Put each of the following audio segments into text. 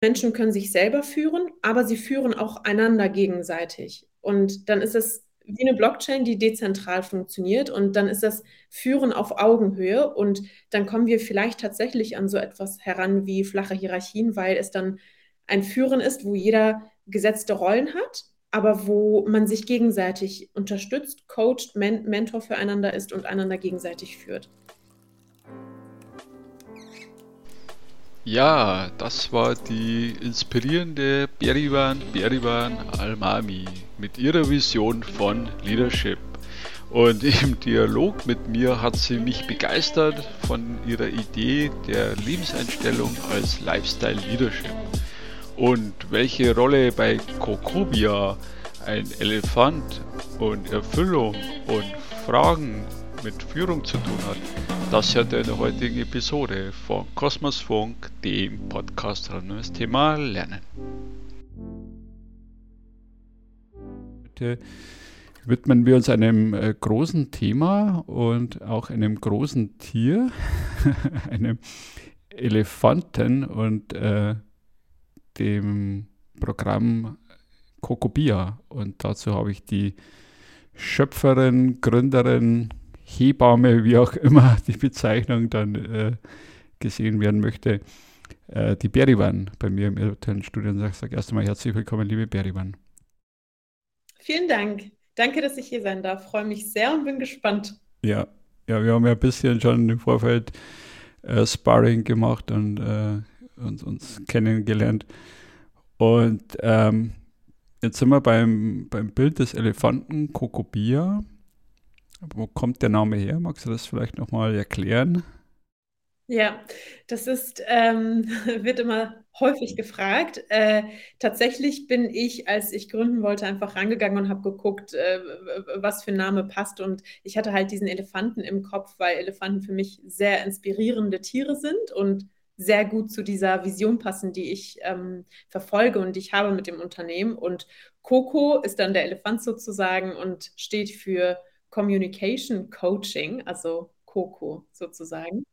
Menschen können sich selber führen, aber sie führen auch einander gegenseitig. Und dann ist es wie eine Blockchain, die dezentral funktioniert. Und dann ist das Führen auf Augenhöhe. Und dann kommen wir vielleicht tatsächlich an so etwas heran wie flache Hierarchien, weil es dann ein Führen ist, wo jeder gesetzte Rollen hat, aber wo man sich gegenseitig unterstützt, coacht, Men Mentor füreinander ist und einander gegenseitig führt. Ja, das war die inspirierende Berivan Berivan Almami mit ihrer Vision von Leadership. Und im Dialog mit mir hat sie mich begeistert von ihrer Idee der Lebenseinstellung als Lifestyle Leadership. Und welche Rolle bei Kokobia ein Elefant und Erfüllung und Fragen mit Führung zu tun hat, das hört ihr in der heutigen Episode von Kosmosfunk, dem Podcast rund um das Thema Lernen. Heute widmen wir uns einem äh, großen Thema und auch einem großen Tier, einem Elefanten und äh, dem Programm Kokobia. Und dazu habe ich die Schöpferin, Gründerin, Hebamme, wie auch immer die Bezeichnung dann äh, gesehen werden möchte, äh, die Berivan bei mir im virtuellen Studio. Und sage erst einmal herzlich willkommen, liebe Berivan. Vielen Dank. Danke, dass ich hier sein darf. Freue mich sehr und bin gespannt. Ja, ja wir haben ja ein bisschen schon im Vorfeld äh, Sparring gemacht und, äh, und uns kennengelernt. Und ähm, jetzt sind wir beim, beim Bild des Elefanten Kokobia. Wo kommt der Name her? Magst du das vielleicht nochmal erklären? Ja, das ist, ähm, wird immer häufig gefragt. Äh, tatsächlich bin ich, als ich gründen wollte, einfach rangegangen und habe geguckt, äh, was für ein Name passt. Und ich hatte halt diesen Elefanten im Kopf, weil Elefanten für mich sehr inspirierende Tiere sind und sehr gut zu dieser Vision passen, die ich ähm, verfolge und die ich habe mit dem Unternehmen. Und Coco ist dann der Elefant sozusagen und steht für Communication Coaching, also Coco sozusagen.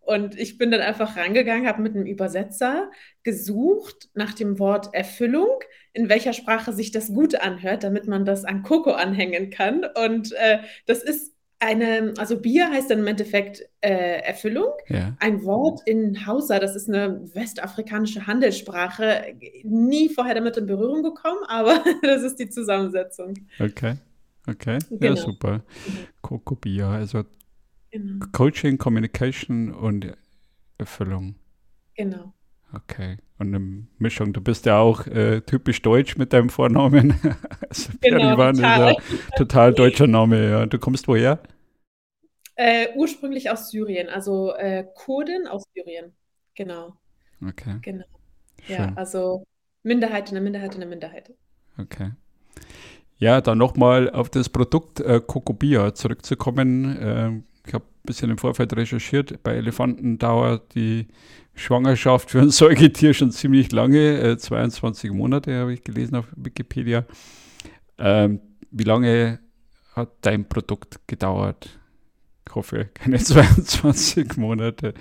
Und ich bin dann einfach rangegangen, habe mit einem Übersetzer gesucht nach dem Wort Erfüllung, in welcher Sprache sich das gut anhört, damit man das an Coco anhängen kann. Und äh, das ist eine, also Bier heißt dann im Endeffekt äh, Erfüllung. Ja. Ein Wort in Hausa, das ist eine westafrikanische Handelssprache, nie vorher damit in Berührung gekommen, aber das ist die Zusammensetzung. Okay. Okay, genau. ja, super. Coco Bier, also genau. Coaching, Communication und Erfüllung. Genau. Okay, und eine Mischung. Du bist ja auch äh, typisch deutsch mit deinem Vornamen. also genau, total. ist ja total deutscher Name. Ja. Du kommst woher? Äh, ursprünglich aus Syrien, also äh, Kurden aus Syrien. Genau. Okay. Genau. Schön. Ja, also Minderheit, eine Minderheit, eine Minderheit. Okay. Ja, dann nochmal auf das Produkt äh, Kokobia zurückzukommen. Äh, ich habe ein bisschen im Vorfeld recherchiert. Bei Elefanten dauert die Schwangerschaft für ein Säugetier schon ziemlich lange, äh, 22 Monate habe ich gelesen auf Wikipedia. Ähm, wie lange hat dein Produkt gedauert? Ich hoffe, keine 22 Monate.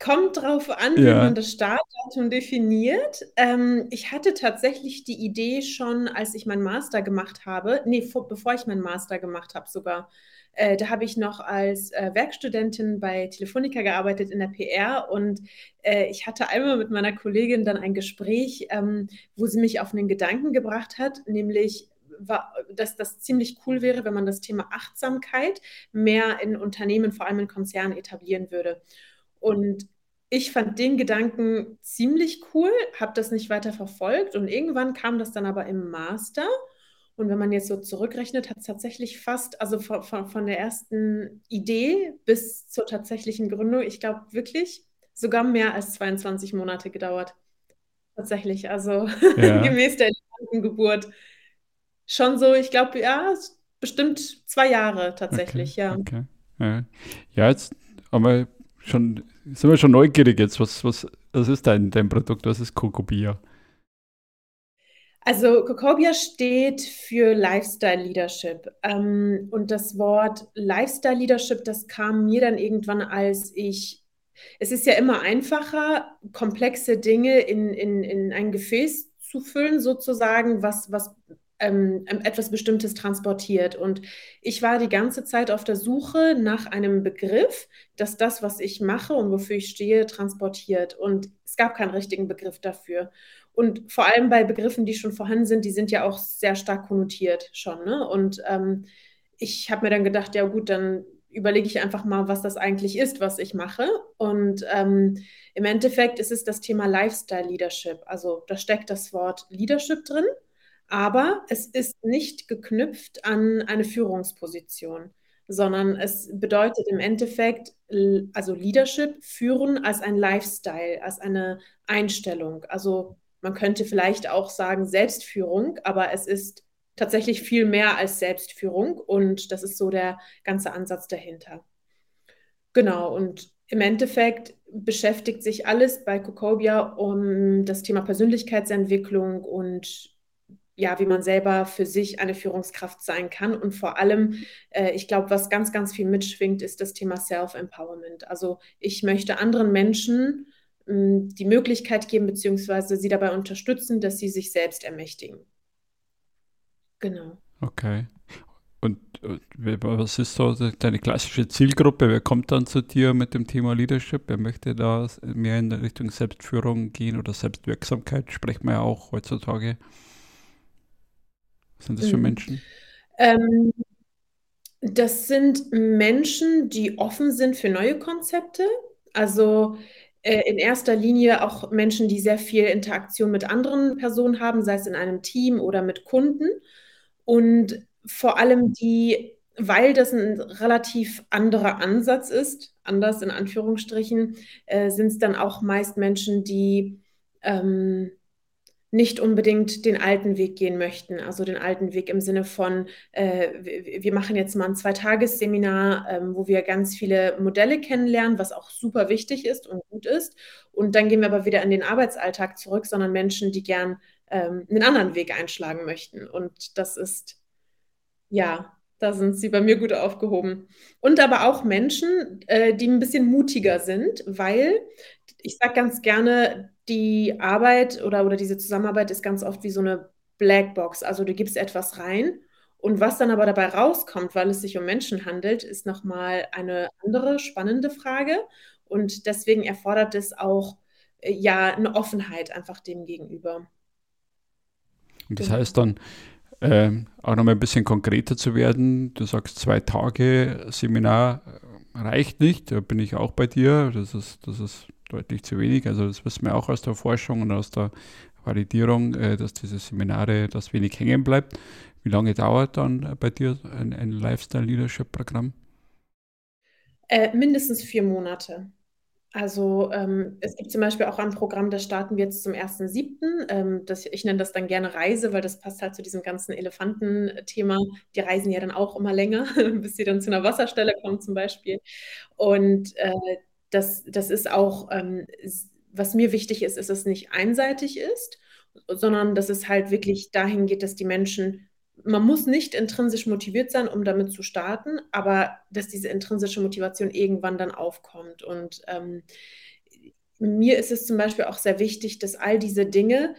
Kommt drauf an, wie man das Startdatum definiert. Ähm, ich hatte tatsächlich die Idee schon, als ich meinen Master gemacht habe, nee, vor, bevor ich meinen Master gemacht habe sogar. Äh, da habe ich noch als äh, Werkstudentin bei Telefonica gearbeitet in der PR und äh, ich hatte einmal mit meiner Kollegin dann ein Gespräch, ähm, wo sie mich auf einen Gedanken gebracht hat, nämlich war, dass das ziemlich cool wäre, wenn man das Thema Achtsamkeit mehr in Unternehmen, vor allem in Konzernen etablieren würde. Und ich fand den Gedanken ziemlich cool, habe das nicht weiter verfolgt und irgendwann kam das dann aber im Master. Und wenn man jetzt so zurückrechnet, hat es tatsächlich fast, also von, von, von, der ersten Idee bis zur tatsächlichen Gründung, ich glaube wirklich sogar mehr als 22 Monate gedauert. Tatsächlich, also ja. gemäß der Geburt. Schon so, ich glaube, ja, bestimmt zwei Jahre tatsächlich, okay. ja. Okay. Ja. ja, jetzt aber schon, sind wir schon neugierig jetzt. Was, was, was ist dein, dein Produkt? Was ist Kokobia? Also Kokobia steht für Lifestyle Leadership. Ähm, und das Wort Lifestyle Leadership, das kam mir dann irgendwann, als ich es ist ja immer einfacher, komplexe Dinge in, in, in ein Gefäß zu füllen, sozusagen, was, was ähm, ähm, etwas Bestimmtes transportiert. Und ich war die ganze Zeit auf der Suche nach einem Begriff, dass das, was ich mache und wofür ich stehe, transportiert. Und es gab keinen richtigen Begriff dafür. Und vor allem bei Begriffen, die schon vorhanden sind, die sind ja auch sehr stark konnotiert schon. Ne? Und ähm, ich habe mir dann gedacht, ja gut, dann überlege ich einfach mal, was das eigentlich ist, was ich mache. Und ähm, im Endeffekt ist es das Thema Lifestyle Leadership. Also da steckt das Wort Leadership drin aber es ist nicht geknüpft an eine Führungsposition, sondern es bedeutet im Endeffekt, also Leadership führen als ein Lifestyle, als eine Einstellung. Also man könnte vielleicht auch sagen Selbstführung, aber es ist tatsächlich viel mehr als Selbstführung und das ist so der ganze Ansatz dahinter. Genau, und im Endeffekt beschäftigt sich alles bei Kokobia um das Thema Persönlichkeitsentwicklung und ja, wie man selber für sich eine Führungskraft sein kann. Und vor allem, äh, ich glaube, was ganz, ganz viel mitschwingt, ist das Thema Self-Empowerment. Also ich möchte anderen Menschen mh, hm, die Möglichkeit geben, beziehungsweise sie dabei unterstützen, dass sie sich selbst ermächtigen. Genau. Okay. Und was ist so deine klassische Zielgruppe? Wer kommt dann zu dir mit dem Thema Leadership? Wer möchte da mehr in Richtung Selbstführung gehen oder Selbstwirksamkeit? Sprechen wir ja auch heutzutage. Was sind das für mhm. Menschen? Ähm, das sind Menschen, die offen sind für neue Konzepte. Also äh, in erster Linie auch Menschen, die sehr viel Interaktion mit anderen Personen haben, sei es in einem Team oder mit Kunden. Und vor allem die, weil das ein relativ anderer Ansatz ist, anders in Anführungsstrichen, äh, sind es dann auch meist Menschen, die ähm, nicht unbedingt den alten Weg gehen möchten. Also den alten Weg im Sinne von, äh, wir machen jetzt mal ein Zweitagesseminar, ähm, wo wir ganz viele Modelle kennenlernen, was auch super wichtig ist und gut ist. Und dann gehen wir aber wieder in den Arbeitsalltag zurück, sondern Menschen, die gern ähm, einen anderen Weg einschlagen möchten. Und das ist, ja, da sind sie bei mir gut aufgehoben. Und aber auch Menschen, äh, die ein bisschen mutiger sind, weil ich sage ganz gerne, die Arbeit oder, oder diese Zusammenarbeit ist ganz oft wie so eine Blackbox. Also du gibst etwas rein und was dann aber dabei rauskommt, weil es sich um Menschen handelt, ist nochmal eine andere spannende Frage. Und deswegen erfordert es auch äh, ja eine Offenheit einfach dem gegenüber. Und das genau. heißt dann, ähm, auch nochmal ein bisschen konkreter zu werden. Du sagst, zwei Tage Seminar äh, reicht nicht, da bin ich auch bei dir. Das ist, das ist deutlich zu wenig. Also das wissen wir auch aus der Forschung und aus der Validierung, äh, dass diese Seminare, dass wenig hängen bleibt. Wie lange dauert dann äh, bei dir ein, ein Lifestyle-Leadership-Programm? Äh, mindestens vier Monate. Also ähm, es gibt zum Beispiel auch ein Programm, das starten wir jetzt zum 1.7. Ähm, das, ich nenne das dann gerne Reise, weil das passt halt zu diesem ganzen Elefantenthema. Die reisen ja dann auch immer länger, bis sie dann zu einer Wasserstelle kommen zum Beispiel. Und äh, das, das ist auch, ähm, was mir wichtig ist, ist, dass es nicht einseitig ist, sondern dass es halt wirklich dahin geht, dass die Menschen, man muss nicht intrinsisch motiviert sein, um damit zu starten, aber dass diese intrinsische Motivation irgendwann dann aufkommt. Und ähm, mir ist es zum Beispiel auch sehr wichtig, dass all diese Dinge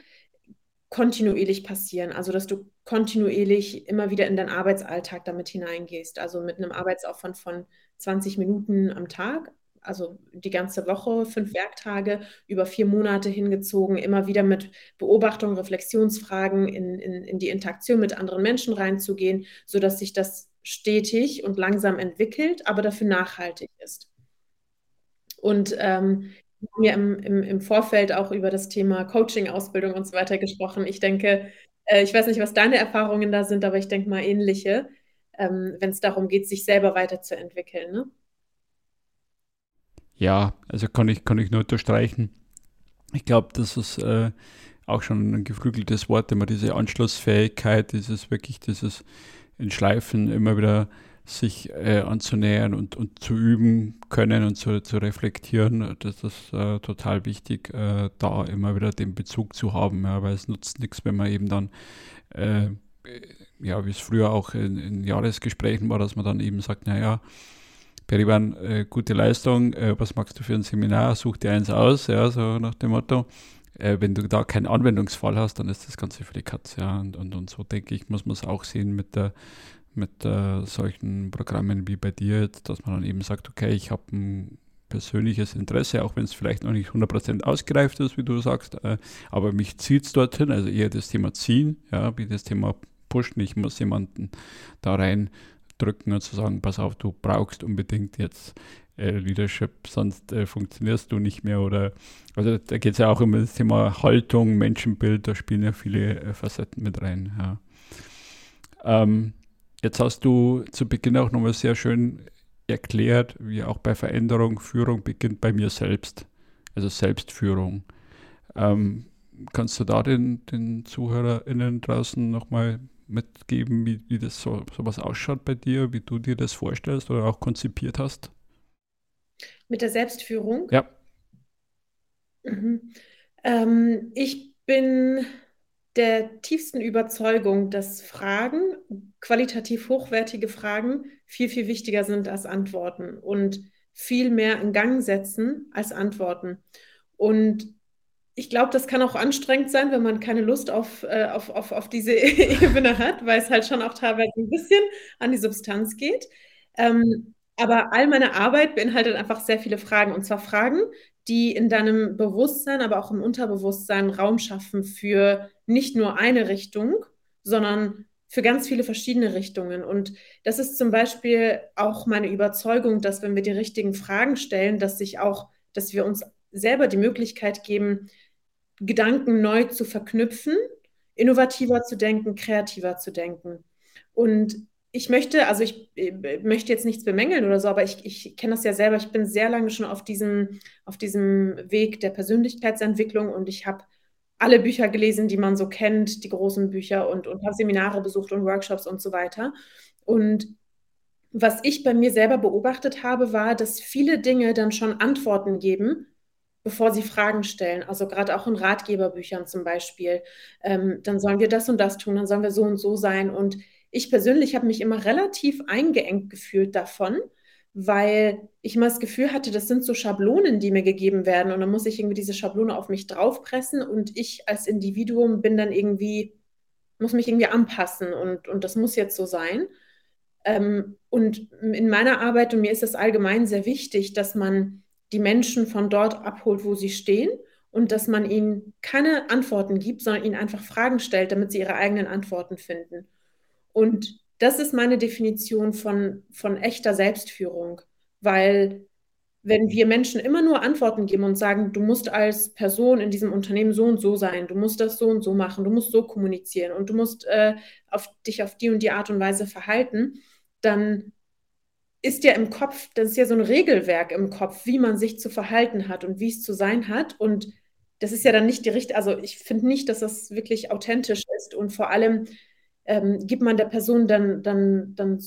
kontinuierlich passieren. Also, dass du kontinuierlich immer wieder in deinen Arbeitsalltag damit hineingehst. Also mit einem Arbeitsaufwand von 20 Minuten am Tag also die ganze Woche, fünf Werktage, über vier Monate hingezogen, immer wieder mit Beobachtung, Reflexionsfragen in, in, in die Interaktion mit anderen Menschen reinzugehen, sodass sich das stetig und langsam entwickelt, aber dafür nachhaltig ist. Und ähm, wir haben ja im, im, im Vorfeld auch über das Thema Coaching, Ausbildung und so weiter gesprochen. Ich denke, äh, ich weiß nicht, was deine Erfahrungen da sind, aber ich denke mal ähnliche, ähm, wenn es darum geht, sich selber weiterzuentwickeln. Ne? Ja, also kann ich, kann ich nur unterstreichen. Ich glaube, das ist äh, auch schon ein geflügeltes Wort, immer diese Anschlussfähigkeit, dieses wirklich, dieses Entschleifen, immer wieder sich äh, anzunähern und, und zu üben können und zu, zu reflektieren. Das ist äh, total wichtig, äh, da immer wieder den Bezug zu haben, ja, weil es nutzt nichts, wenn man eben dann, äh, ja, wie es früher auch in, in Jahresgesprächen war, dass man dann eben sagt, naja, Perivan, äh, gute Leistung, äh, was magst du für ein Seminar? Such dir eins aus, ja, so nach dem Motto. Äh, wenn du da keinen Anwendungsfall hast, dann ist das Ganze für die Katz, ja. Und, und, und so denke ich, muss man es auch sehen mit der mit solchen Programmen wie bei dir dass man dann eben sagt, okay, ich habe ein persönliches Interesse, auch wenn es vielleicht noch nicht 100% ausgereift ist, wie du sagst, äh, aber mich zieht es dorthin, also eher das Thema ziehen, ja, wie das Thema pushen, ich muss jemanden da rein drücken und zu sagen, pass auf, du brauchst unbedingt jetzt äh, Leadership, sonst äh, funktionierst du nicht mehr oder also da geht es ja auch um das Thema Haltung, Menschenbild, da spielen ja viele äh, Facetten mit rein. Ja. Ähm, jetzt hast du zu Beginn auch nochmal sehr schön erklärt, wie auch bei Veränderung Führung beginnt bei mir selbst, also Selbstführung. Ähm, kannst du da den, den ZuhörerInnen draußen nochmal mitgeben, wie, wie das so sowas ausschaut bei dir, wie du dir das vorstellst oder auch konzipiert hast? Mit der Selbstführung? Ja. Mhm. Ähm, ich bin der tiefsten Überzeugung, dass Fragen, qualitativ hochwertige Fragen, viel, viel wichtiger sind als Antworten und viel mehr in Gang setzen als Antworten. Und ich glaube, das kann auch anstrengend sein, wenn man keine Lust auf, äh, auf, auf, auf diese Ebene hat, weil es halt schon auch teilweise ein bisschen an die Substanz geht. Ähm, aber all meine Arbeit beinhaltet einfach sehr viele Fragen. Und zwar Fragen, die in deinem Bewusstsein, aber auch im Unterbewusstsein Raum schaffen für nicht nur eine Richtung, sondern für ganz viele verschiedene Richtungen. Und das ist zum Beispiel auch meine Überzeugung, dass wenn wir die richtigen Fragen stellen, dass sich auch, dass wir uns selber die Möglichkeit geben, Gedanken neu zu verknüpfen, innovativer zu denken, kreativer zu denken. Und ich möchte, also ich, ich äh, möchte jetzt nichts bemängeln oder so, aber ich, ich kenne das ja selber. Ich bin sehr lange schon auf diesem, auf diesem Weg der Persönlichkeitsentwicklung und ich habe alle Bücher gelesen, die man so kennt, die großen Bücher und, und habe Seminare besucht und Workshops und so weiter. Und was ich bei mir selber beobachtet habe, war, dass viele Dinge dann schon Antworten geben, bevor sie Fragen stellen. Also gerade auch in Ratgeberbüchern zum Beispiel. Ähm, dann sollen wir das und das tun, dann sollen wir so und so sein. Und ich persönlich habe mich immer relativ eingeengt gefühlt davon, weil ich immer das Gefühl hatte, das sind so Schablonen, die mir gegeben werden und dann muss ich irgendwie diese Schablone auf mich draufpressen und ich als Individuum bin dann irgendwie, muss mich irgendwie anpassen und, und das muss jetzt so sein. Ähm, und in meiner Arbeit, und mir ist es allgemein sehr wichtig, dass man die Menschen von dort abholt, wo sie stehen und dass man ihnen keine Antworten gibt, sondern ihnen einfach Fragen stellt, damit sie ihre eigenen Antworten finden. Und das ist meine Definition von, von echter Selbstführung, weil wenn wir Menschen immer nur Antworten geben und sagen, du musst als Person in diesem Unternehmen so und so sein, du musst das so und so machen, du musst so kommunizieren und du musst äh, auf, dich auf die und die Art und Weise verhalten, dann ist ja im Kopf, das ist ja so ein Regelwerk im Kopf, wie man sich zu verhalten hat und wie es zu sein hat. Und das ist ja dann nicht die richtige, also ich finde nicht, dass das wirklich authentisch ist. Und vor allem ähm, gibt man der Person dann, dann, dann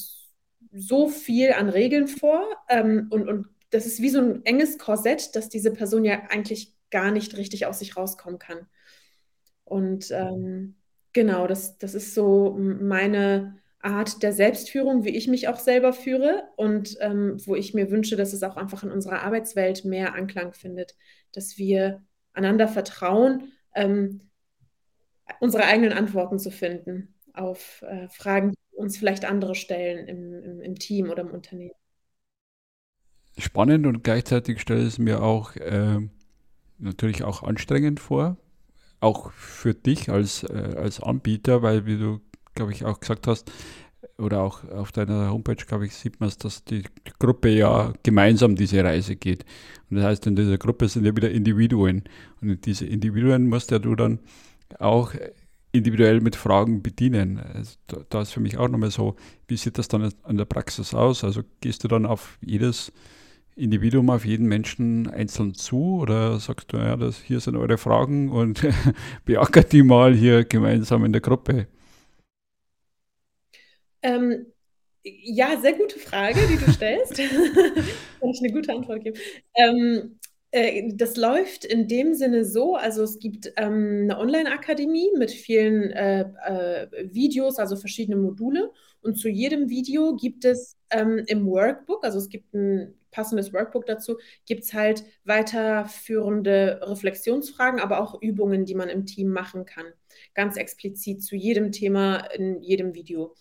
so viel an Regeln vor. Ähm, und, und das ist wie so ein enges Korsett, dass diese Person ja eigentlich gar nicht richtig aus sich rauskommen kann. Und ähm, genau, das, das ist so meine Art der Selbstführung, wie ich mich auch selber führe und ähm, wo ich mir wünsche, dass es auch einfach in unserer Arbeitswelt mehr Anklang findet, dass wir einander vertrauen, ähm, unsere eigenen Antworten zu finden auf äh, Fragen, die uns vielleicht andere stellen im, im, im, Team oder im Unternehmen. Spannend und gleichzeitig stellt es mir auch äh, natürlich auch anstrengend vor, auch für dich als, äh, als Anbieter, weil wie du glaube ich, auch gesagt hast, oder auch auf deiner Homepage, glaube ich, sieht man es, dass die Gruppe ja gemeinsam diese Reise geht. Und das heißt, in dieser Gruppe sind ja wieder Individuen. Und diese Individuen musst ja du dann auch individuell mit Fragen bedienen. Also da, da, ist für mich auch nochmal so, wie sieht das dann an der Praxis aus? Also gehst du dann auf jedes Individuum, auf jeden Menschen einzeln zu oder sagst du, ja, das, hier sind eure Fragen und beackert die mal hier gemeinsam in der Gruppe? Ähm, ja, sehr gute Frage, die du stellst. Kann ich eine gute Antwort geben. Ähm, Äh, das läuft in dem Sinne so, also es gibt ähm, eine Online-Akademie mit vielen äh, äh, Videos, also verschiedene Module. Und zu jedem Video gibt es ähm, im Workbook, also es gibt ein passendes Workbook dazu, gibt es halt weiterführende Reflexionsfragen, aber auch Übungen, die man im Team machen kann. Ganz explizit zu jedem Thema in jedem Video.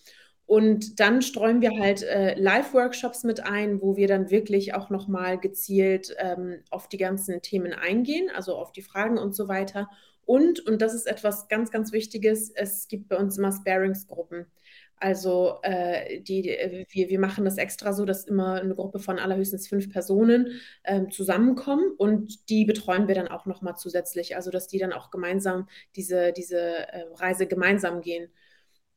Und dann streuen wir halt äh, Live-Workshops mit ein, wo wir dann wirklich auch nochmal gezielt ähm, auf die ganzen Themen eingehen, also auf die Fragen und so weiter. Und, und das ist etwas ganz, ganz Wichtiges, es gibt bei uns immer Sparingsgruppen. Also äh, die, wir, wir machen das extra so, dass immer eine Gruppe von allerhöchstens fünf Personen äh, zusammenkommen und die betreuen wir dann auch nochmal zusätzlich. Also dass die dann auch gemeinsam diese, diese äh, Reise gemeinsam gehen.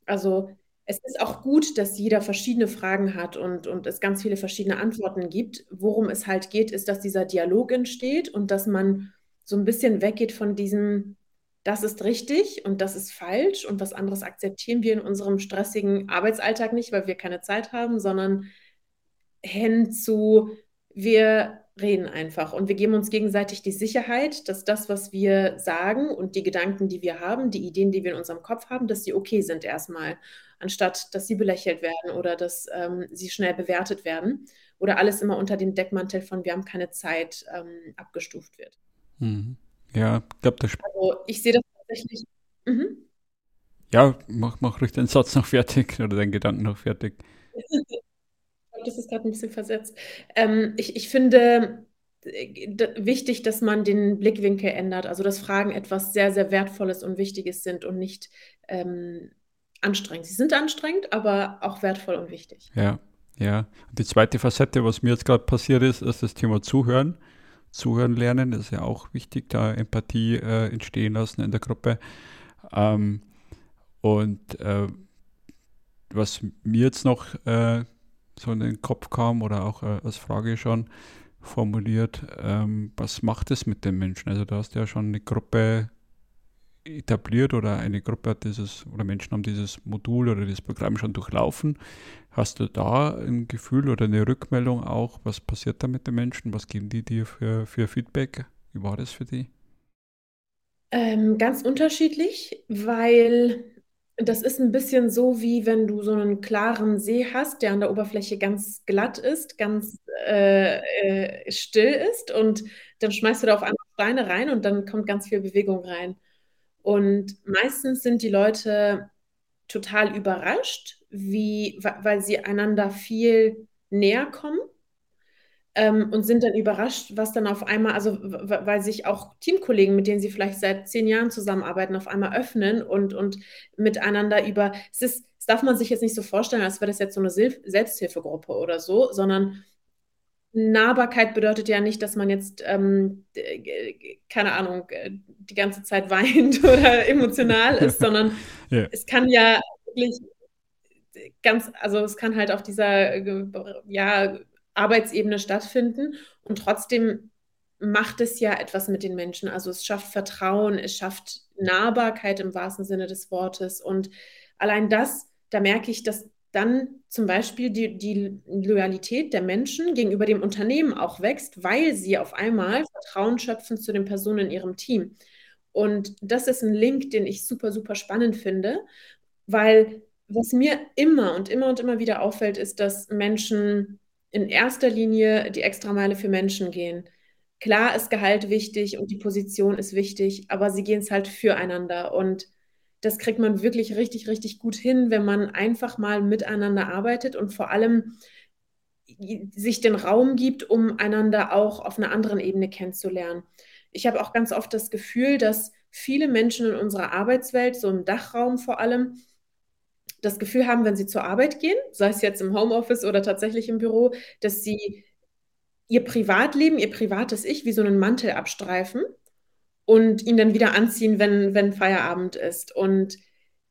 Also es ist auch gut, dass jeder verschiedene Fragen hat und, und es ganz viele verschiedene Antworten gibt. Worum es halt geht, ist, dass dieser Dialog entsteht und dass man so ein bisschen weggeht von diesem, das ist richtig und das ist falsch und was anderes akzeptieren wir in unserem stressigen Arbeitsalltag nicht, weil wir keine Zeit haben, sondern hin zu, wir reden einfach und wir geben uns gegenseitig die Sicherheit, dass das, was wir sagen und die Gedanken, die wir haben, die Ideen, die wir in unserem Kopf haben, dass sie okay sind erstmal anstatt dass sie belächelt werden oder dass ähm, sie schnell bewertet werden oder alles immer unter dem Deckmantel von wir haben keine Zeit ähm, abgestuft wird. Mhm. Ja, ich glaube, das. Also ich sehe das tatsächlich. Mhm. Ja, mach, mach ruhig den Satz noch fertig oder deinen Gedanken noch fertig. das ist gerade ein bisschen versetzt. Ähm, ich, ich finde äh, wichtig, dass man den Blickwinkel ändert, also dass Fragen etwas sehr, sehr Wertvolles und Wichtiges sind und nicht ähm, anstrengend. Sie sind anstrengend, aber auch wertvoll und wichtig. Ja, ja. Und die zweite Facette, was mir jetzt gerade passiert ist, ist das Thema Zuhören. Zuhören lernen, ist ja auch wichtig, da Empathie äh, entstehen lassen in der Gruppe. Ähm, und äh, was mir jetzt noch äh, so in den Kopf kam oder auch äh, als Frage schon formuliert, ähm, was macht es mit den Menschen? Also du hast ja schon eine Gruppe etabliert oder eine Gruppe hat dieses oder Menschen haben dieses Modul oder das Programm schon durchlaufen. Hast du da ein Gefühl oder eine Rückmeldung auch, was passiert da mit den Menschen? Was geben die dir für, für Feedback? Wie war das für die? Ähm, ganz unterschiedlich, weil das ist ein bisschen so, wie wenn du so einen klaren See hast, der an der Oberfläche ganz glatt ist, ganz äh, äh, still ist und dann schmeißt du da auf einmal Steine rein und dann kommt ganz viel Bewegung rein. Und meistens sind die Leute total überrascht, wie, weil sie einander viel näher kommen ähm, und sind dann überrascht, was dann auf einmal, also weil sich auch Teamkollegen, mit denen sie vielleicht seit zehn Jahren zusammenarbeiten, auf einmal öffnen und, und miteinander über, es ist, das darf man sich jetzt nicht so vorstellen, als wäre das jetzt so eine Selbsthilfegruppe oder so, sondern Nahbarkeit bedeutet ja nicht, dass man jetzt, ähm, keine Ahnung, äh, die ganze Zeit weint oder emotional ist, sondern ja. es kann ja wirklich ganz, also es kann halt auf dieser ja, Arbeitsebene stattfinden und trotzdem macht es ja etwas mit den Menschen. Also es schafft Vertrauen, es schafft Nahbarkeit im wahrsten Sinne des Wortes und allein das, da merke ich, dass dann zum Beispiel die, die Loyalität der Menschen gegenüber dem Unternehmen auch wächst, weil sie auf einmal Vertrauen schöpfen zu den Personen in ihrem Team. Und das ist ein Link, den ich super, super spannend finde, weil was mir immer und immer und immer wieder auffällt, ist, dass Menschen in erster Linie die Extrameile für Menschen gehen. Klar ist Gehalt wichtig und die Position ist wichtig, aber sie gehen es halt füreinander. Und das kriegt man wirklich richtig, richtig gut hin, wenn man einfach mal miteinander arbeitet und vor allem sich den Raum gibt, um einander auch auf einer anderen Ebene kennenzulernen. Ich habe auch ganz oft das Gefühl, dass viele Menschen in unserer Arbeitswelt, so im Dachraum vor allem, das Gefühl haben, wenn sie zur Arbeit gehen, sei es jetzt im Homeoffice oder tatsächlich im Büro, dass sie ihr Privatleben, ihr privates Ich wie so einen Mantel abstreifen und ihn dann wieder anziehen, wenn, wenn Feierabend ist. Und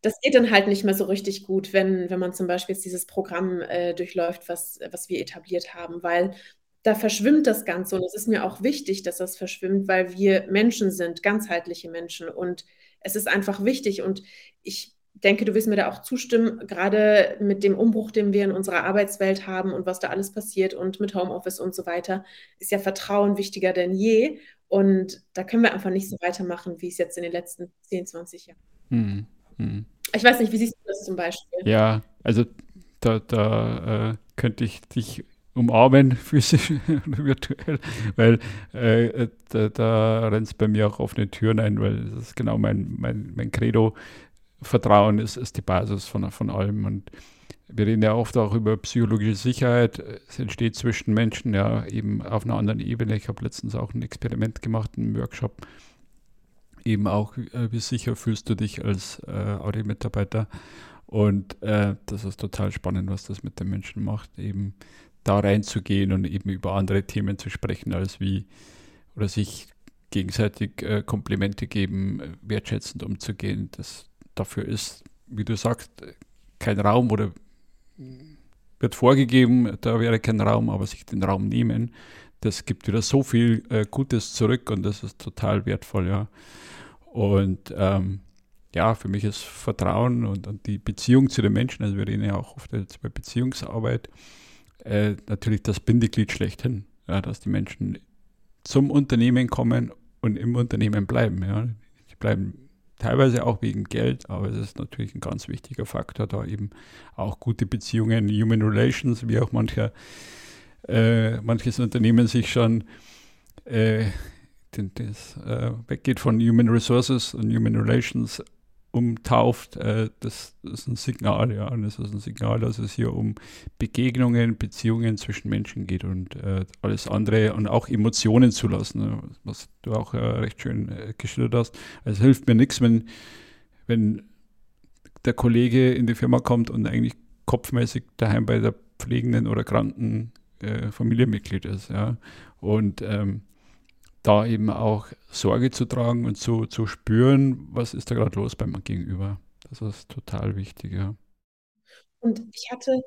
das geht dann halt nicht mehr so richtig gut, wenn, wenn man zum Beispiel jetzt dieses Programm äh, durchläuft, was, was wir etabliert haben, weil da verschwimmt das Ganze. Und es ist mir auch wichtig, dass das verschwimmt, weil wir Menschen sind, ganzheitliche Menschen. Und es ist einfach wichtig. Und ich denke, du wirst mir da auch zustimmen, gerade mit dem Umbruch, den wir in unserer Arbeitswelt haben und was da alles passiert und mit Homeoffice und so weiter, ist ja Vertrauen wichtiger denn je. Und da können wir einfach nicht so weitermachen, wie es jetzt in den letzten 10, 20 Jahren. Hm, hm. Ich weiß nicht, wie siehst du das zum Beispiel? Ja, also da, da äh, könnte ich dich umarmen, physisch oder virtuell, weil äh, da, da rennt es bei mir auch offene Türen ein, weil das ist genau mein, mein, mein Credo. Vertrauen ist, ist die Basis von, von allem. Und wir reden ja oft auch über psychologische Sicherheit. Es entsteht zwischen Menschen ja eben auf einer anderen Ebene. Ich habe letztens auch ein Experiment gemacht, einen Workshop. Eben auch, äh, wie sicher fühlst du dich als äh, Audi-Mitarbeiter? Und äh, das ist total spannend, was das mit den Menschen macht, eben da reinzugehen und eben über andere Themen zu sprechen, als wie oder sich gegenseitig äh, Komplimente geben, wertschätzend umzugehen. Das, dafür ist, wie du sagst, kein Raum oder wird vorgegeben, da wäre kein Raum, aber sich den Raum nehmen, das gibt wieder so viel äh, Gutes zurück und das ist total wertvoll, ja. Und ähm, ja, für mich ist Vertrauen und, und, die Beziehung zu den Menschen, also wir reden ja auch oft jetzt über Beziehungsarbeit, äh, natürlich das Bindeglied schlechthin, ja, dass die Menschen zum Unternehmen kommen und im Unternehmen bleiben. Ja. Die bleiben teilweise auch wegen Geld, aber es ist natürlich ein ganz wichtiger Faktor, da eben auch gute Beziehungen, Human Relations, wie auch mancher, äh, manches Unternehmen sich schon äh, das, äh, weggeht von Human Resources und Human Relations umtauft, äh, das, das, ist ein Signal, ja. Und das ist ein Signal, dass es hier um Begegnungen, Beziehungen zwischen Menschen geht und äh, alles andere und auch Emotionen zulassen, ne, was du auch äh, recht schön äh, geschildert hast. Also es hilft mir nichts, wenn, wenn der Kollege in die Firma kommt und eigentlich kopfmäßig daheim bei der pflegenden oder kranken äh, Familienmitglied ist, ja. Und ähm, da eben auch Sorge zu tragen und zu, zu spüren, was ist da gerade los beim Gegenüber. Das ist total wichtig, ja. Und ich hatte,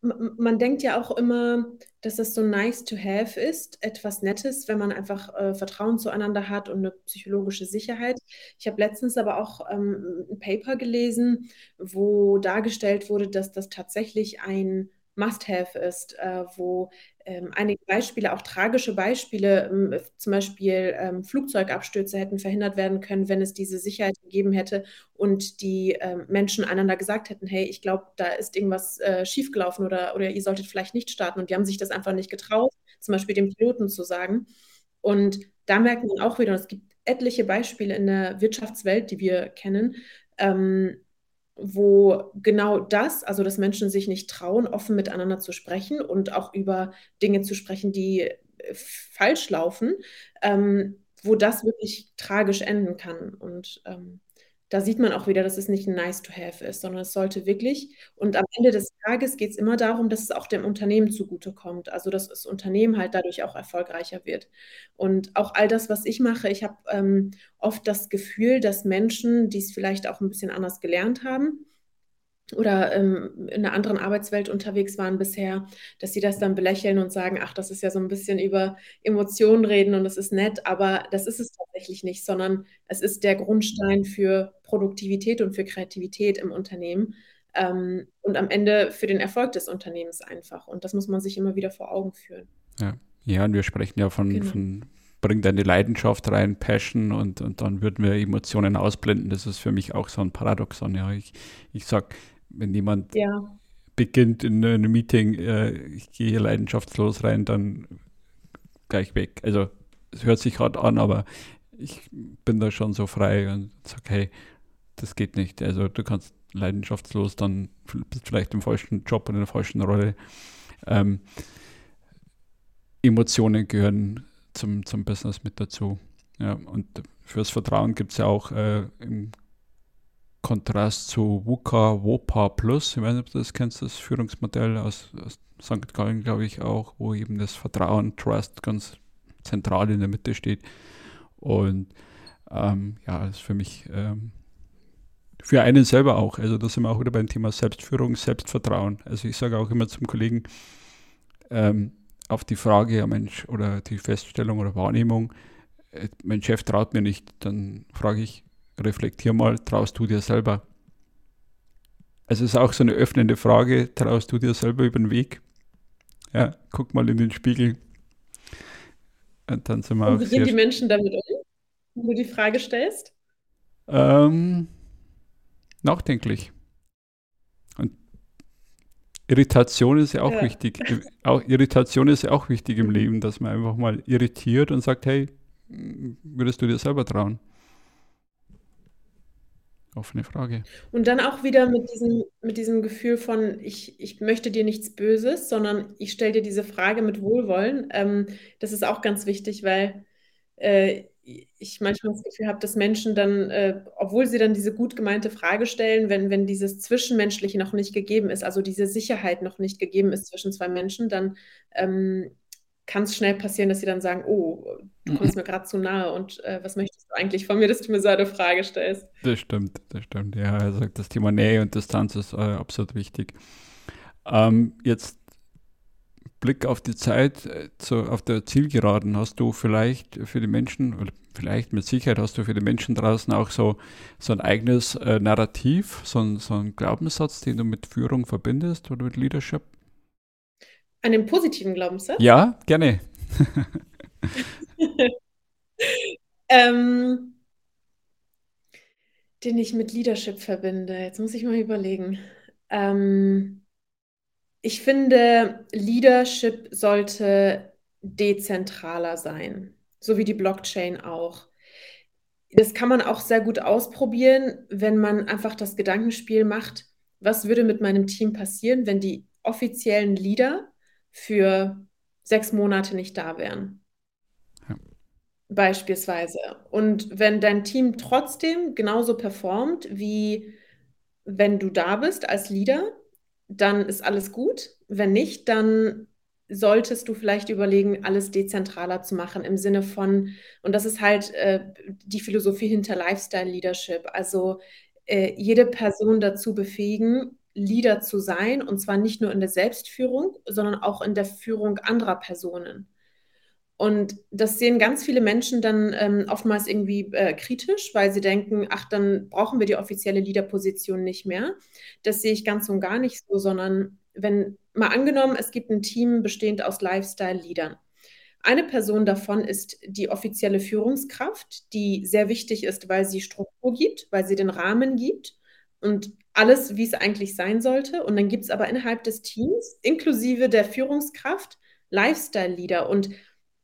man denkt ja auch immer, dass es so nice to have ist, etwas Nettes, wenn man einfach äh, Vertrauen zueinander hat und eine psychologische Sicherheit. Ich habe letztens aber auch ähm, ein Paper gelesen, wo dargestellt wurde, dass das tatsächlich ein Must-Have ist, äh, wo ähm, einige Beispiele, auch tragische Beispiele, ähm, zum Beispiel ähm, Flugzeugabstürze hätten verhindert werden können, wenn es diese Sicherheit gegeben hätte und die ähm, Menschen einander gesagt hätten, hey, ich glaube, da ist irgendwas äh, schiefgelaufen oder, oder ihr solltet vielleicht nicht starten. Und die haben sich das einfach nicht getraut, zum Beispiel dem Piloten zu sagen. Und da merkt man auch wieder, und es gibt etliche Beispiele in der Wirtschaftswelt, die wir kennen, ähm, wo genau das, also dass Menschen sich nicht trauen, offen miteinander zu sprechen und auch über Dinge zu sprechen, die äh, falsch laufen, ähm, wo das wirklich tragisch enden kann. Und ähm, da sieht man auch wieder, dass es nicht ein nice to have ist, sondern es sollte wirklich, und am Ende des Tages geht es immer darum, dass es auch dem Unternehmen zugutekommt, also dass das Unternehmen halt dadurch auch erfolgreicher wird. Und auch all das, was ich mache, ich habe ähm, oft das Gefühl, dass Menschen, die es vielleicht auch ein bisschen anders gelernt haben, oder ähm, in einer anderen Arbeitswelt unterwegs waren bisher, dass sie das dann belächeln und sagen, ach, das ist ja so ein bisschen über Emotionen reden und das ist nett, aber das ist es tatsächlich nicht, sondern es ist der Grundstein für Produktivität und für Kreativität im Unternehmen ähm, und am Ende für den Erfolg des Unternehmens einfach. Und das muss man sich immer wieder vor Augen führen. Ja, ja und wir sprechen ja von, genau. von bring deine Leidenschaft rein, Passion und, und dann würden wir Emotionen ausblenden. Das ist für mich auch so ein Paradoxon. Ja, ich, ich sage, wenn jemand ja. beginnt in einem Meeting, äh, ich gehe hier leidenschaftslos rein, dann gleich weg. Also es hört sich gerade an, aber ich bin da schon so frei und sage, hey, das geht nicht. Also du kannst leidenschaftslos, dann bist vielleicht im falschen Job und in der falschen Rolle. Ähm, Emotionen gehören zum, zum Business mit dazu. Ja, und fürs Vertrauen gibt es ja auch äh, im Kontrast zu WUKA WOPA Plus. Ich weiß nicht, ob du das kennst, das Führungsmodell aus, aus St. Gallen, glaube ich, auch, wo eben das Vertrauen, Trust ganz zentral in der Mitte steht. Und ähm, ja, das ist für mich ähm, für einen selber auch. Also da sind wir auch wieder beim Thema Selbstführung, Selbstvertrauen. Also ich sage auch immer zum Kollegen, ähm, auf die Frage, ja Mensch, oder die Feststellung oder Wahrnehmung, äh, mein Chef traut mir nicht, dann frage ich, reflektier mal, traust du dir selber? also es ist auch so eine öffnende Frage, traust du dir selber über den Weg? Ja, guck mal in den Spiegel. Und dann sind wir Und wie gehen die Menschen damit um, wenn du die Frage stellst? Ähm, nachdenklich. Und Irritation ist ja auch ja. wichtig. Auch Irritation ist ja auch wichtig im Leben, dass man einfach mal irritiert und sagt, hey, würdest du dir selber trauen? Offene Frage. Und dann auch wieder mit diesem, mit diesem Gefühl von, ich, ich möchte dir nichts Böses, sondern ich stelle dir diese Frage mit Wohlwollen. Ähm, das ist auch ganz wichtig, weil äh, ich manchmal das Gefühl habe, dass Menschen dann, äh, obwohl sie dann diese gut gemeinte Frage stellen, wenn, wenn dieses Zwischenmenschliche noch nicht gegeben ist, also diese Sicherheit noch nicht gegeben ist zwischen zwei Menschen, dann ähm, kann es schnell passieren, dass sie dann sagen, oh, du kommst mir gerade zu nahe und äh, was möchtest du eigentlich von mir, dass du mir so eine Frage stellst? Das stimmt, das stimmt. Ja, also das Thema Nähe und Distanz ist äh, absolut wichtig. Ähm, jetzt Blick auf die Zeit äh, zu, auf der Zielgeraden, hast du vielleicht für die Menschen, oder vielleicht mit Sicherheit hast du für die Menschen draußen auch so, so ein eigenes äh, Narrativ, so ein, so ein Glaubenssatz, den du mit Führung verbindest oder mit Leadership? Einen positiven Glaubenssatz? Ja, gerne. ähm, den ich mit Leadership verbinde. Jetzt muss ich mal überlegen. Ähm, ich finde, Leadership sollte dezentraler sein, so wie die Blockchain auch. Das kann man auch sehr gut ausprobieren, wenn man einfach das Gedankenspiel macht, was würde mit meinem Team passieren, wenn die offiziellen Leader für sechs Monate nicht da wären. Ja. Beispielsweise. Und wenn dein Team trotzdem genauso performt, wie wenn du da bist als Leader, dann ist alles gut. Wenn nicht, dann solltest du vielleicht überlegen, alles dezentraler zu machen im Sinne von, und das ist halt äh, die Philosophie hinter Lifestyle Leadership, also äh, jede Person dazu befähigen, Leader zu sein, und zwar nicht nur in der Selbstführung, sondern auch in der Führung anderer Personen. Und das sehen ganz viele Menschen dann ähm, oftmals irgendwie äh, kritisch, weil sie denken, ach, dann brauchen wir die offizielle Leaderposition nicht mehr. Das sehe ich ganz und gar nicht so, sondern wenn mal angenommen, es gibt ein Team bestehend aus Lifestyle-Leadern. Eine Person davon ist die offizielle Führungskraft, die sehr wichtig ist, weil sie Struktur gibt, weil sie den Rahmen gibt und alles, wie es eigentlich sein sollte. Und dann gibt es aber innerhalb des Teams, inklusive der Führungskraft, Lifestyle-Leader. Und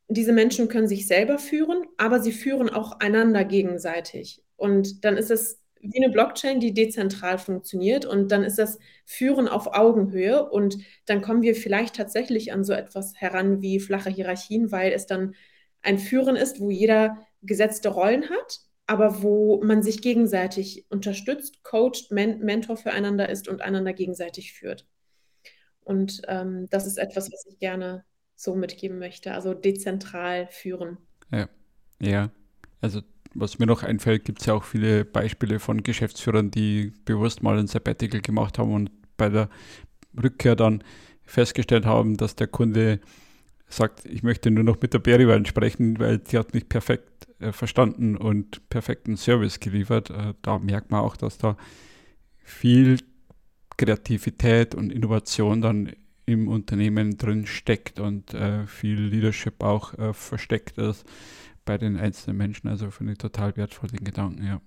diese Menschen können sich selber führen, aber sie führen auch einander gegenseitig. Und dann ist es wie eine Blockchain, die dezentral funktioniert. Und dann ist das Führen auf Augenhöhe. Und dann kommen wir vielleicht tatsächlich an so etwas heran wie flache Hierarchien, weil es dann ein Führen ist, wo jeder gesetzte Rollen hat aber wo man sich gegenseitig unterstützt, coacht, men Mentor füreinander ist und einander gegenseitig führt. Und ähm, das ist etwas, was ich gerne so mitgeben möchte, also dezentral führen. Ja, ja. Also was mir noch einfällt, gibt es ja auch viele Beispiele von Geschäftsführern, die bewusst mal ein Sabbatical gemacht haben und bei der Rückkehr dann festgestellt haben, dass der Kunde sagt, ich möchte nur noch mit der Berrywein sprechen, weil die hat mich perfekt äh, verstanden und perfekten Service geliefert. Äh, da merkt man auch, dass da viel Kreativität und Innovation dann im Unternehmen drin steckt und äh, viel Leadership auch äh, versteckt ist bei den einzelnen Menschen. Also finde ich total wertvoll den Gedanken, ja.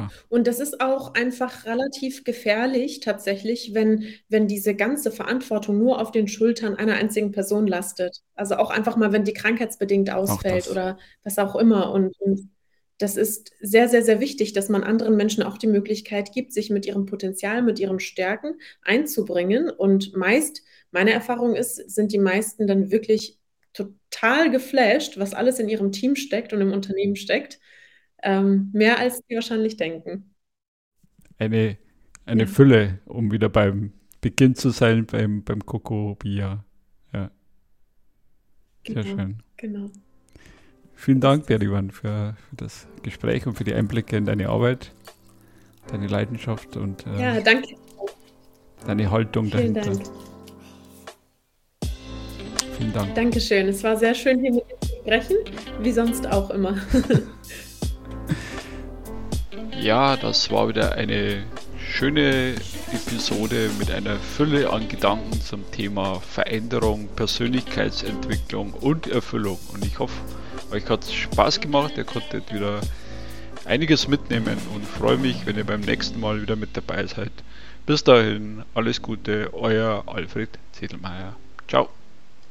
Super. Und das ist auch einfach relativ gefährlich tatsächlich, wenn, wenn diese ganze Verantwortung nur auf den Schultern einer einzigen Person lastet. Also auch einfach mal, wenn die krankheitsbedingt ausfällt oder was auch immer. Und, und das ist sehr, sehr, sehr wichtig, dass man anderen Menschen auch die Möglichkeit gibt, sich mit ihrem Potenzial, mit ihren Stärken einzubringen. Und meist, meine Erfahrung ist, sind die meisten dann wirklich total geflasht, was alles in ihrem Team steckt und im Unternehmen steckt. Ähm, mehr als sie wahrscheinlich denken. Eine, eine ja. Fülle, um wieder beim Beginn zu sein, beim, beim Coco Bia. Ja. Sehr genau, schön. Genau. Vielen Dank, Berivan, für, für das Gespräch und für die Einblicke in deine Arbeit, deine Leidenschaft und äh, ja, danke. deine Haltung Vielen dahinter. Dank. Vielen Dank. Dankeschön. Es war sehr schön, hier mit dir zu sprechen, wie sonst auch immer. Ja, das war wieder eine schöne Episode mit einer Fülle an Gedanken zum Thema Veränderung, Persönlichkeitsentwicklung und Erfüllung. Und ich hoffe, euch hat es Spaß gemacht, ihr konntet wieder einiges mitnehmen und freue mich, wenn ihr beim nächsten Mal wieder mit dabei seid. Bis dahin, alles Gute, euer Alfred Zedelmeier. Ciao.